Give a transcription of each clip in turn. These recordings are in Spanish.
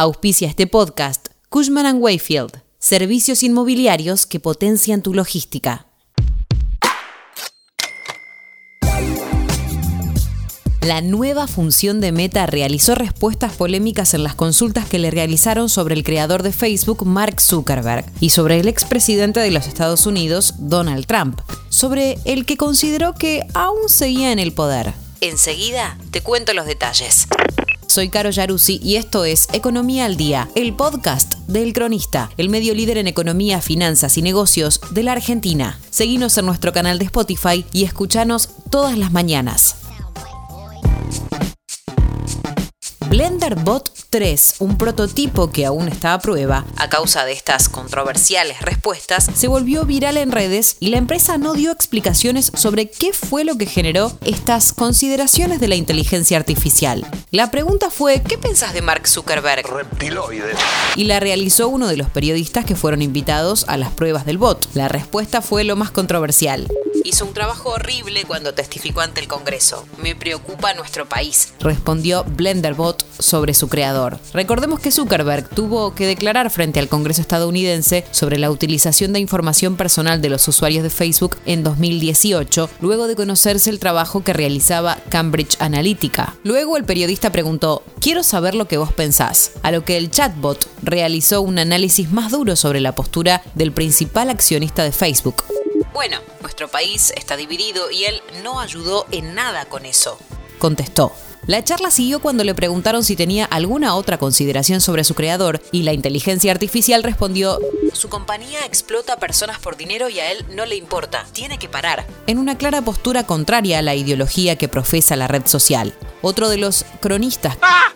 Auspicia este podcast Cushman ⁇ Wayfield, servicios inmobiliarios que potencian tu logística. La nueva función de Meta realizó respuestas polémicas en las consultas que le realizaron sobre el creador de Facebook, Mark Zuckerberg, y sobre el expresidente de los Estados Unidos, Donald Trump, sobre el que consideró que aún seguía en el poder. Enseguida te cuento los detalles. Soy Caro Yaruzzi y esto es Economía al Día, el podcast del Cronista, el medio líder en economía, finanzas y negocios de la Argentina. Seguinos en nuestro canal de Spotify y escuchanos todas las mañanas. BlenderBot 3, un prototipo que aún está a prueba, a causa de estas controversiales respuestas, se volvió viral en redes y la empresa no dio explicaciones sobre qué fue lo que generó estas consideraciones de la inteligencia artificial. La pregunta fue, ¿qué pensás de Mark Zuckerberg? Reptiloide. Y la realizó uno de los periodistas que fueron invitados a las pruebas del bot. La respuesta fue lo más controversial. Hizo un trabajo horrible cuando testificó ante el Congreso. Me preocupa nuestro país, respondió BlenderBot sobre su creador. Recordemos que Zuckerberg tuvo que declarar frente al Congreso estadounidense sobre la utilización de información personal de los usuarios de Facebook en 2018, luego de conocerse el trabajo que realizaba Cambridge Analytica. Luego el periodista preguntó, quiero saber lo que vos pensás, a lo que el chatbot realizó un análisis más duro sobre la postura del principal accionista de Facebook. Bueno, nuestro país está dividido y él no ayudó en nada con eso, contestó. La charla siguió cuando le preguntaron si tenía alguna otra consideración sobre su creador y la inteligencia artificial respondió, su compañía explota a personas por dinero y a él no le importa, tiene que parar, en una clara postura contraria a la ideología que profesa la red social. Otro de los cronistas ¡Ah!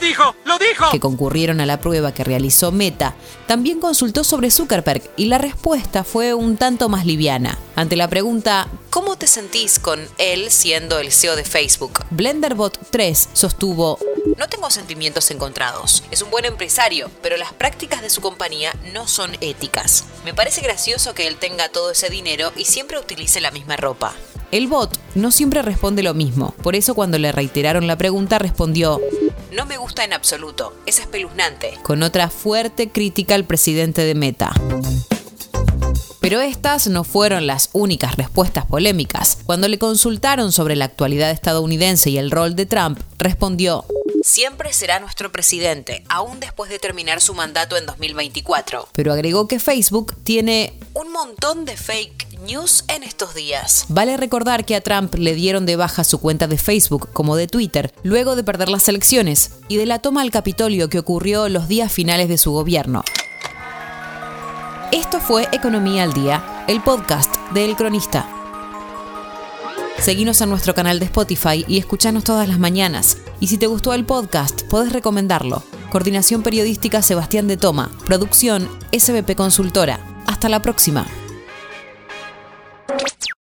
¡Ah! ¡Lo dijo! ¡Lo dijo! que concurrieron a la prueba que realizó Meta también consultó sobre Zuckerberg y la respuesta fue un tanto más liviana. Ante la pregunta ¿Cómo te sentís con él siendo el CEO de Facebook? BlenderBot 3 sostuvo no tengo sentimientos encontrados. Es un buen empresario, pero las prácticas de su compañía no son éticas. Me parece gracioso que él tenga todo ese dinero y siempre utilice la misma ropa. El bot no siempre responde lo mismo, por eso cuando le reiteraron la pregunta respondió, no me gusta en absoluto, es espeluznante, con otra fuerte crítica al presidente de Meta. Pero estas no fueron las únicas respuestas polémicas. Cuando le consultaron sobre la actualidad estadounidense y el rol de Trump, respondió, Siempre será nuestro presidente, aún después de terminar su mandato en 2024. Pero agregó que Facebook tiene un montón de fake news en estos días. Vale recordar que a Trump le dieron de baja su cuenta de Facebook como de Twitter luego de perder las elecciones y de la toma al Capitolio que ocurrió los días finales de su gobierno. Esto fue Economía al Día, el podcast de El Cronista. Seguinos en nuestro canal de Spotify y escuchanos todas las mañanas. Y si te gustó el podcast, podés recomendarlo. Coordinación Periodística Sebastián de Toma. Producción SBP Consultora. Hasta la próxima.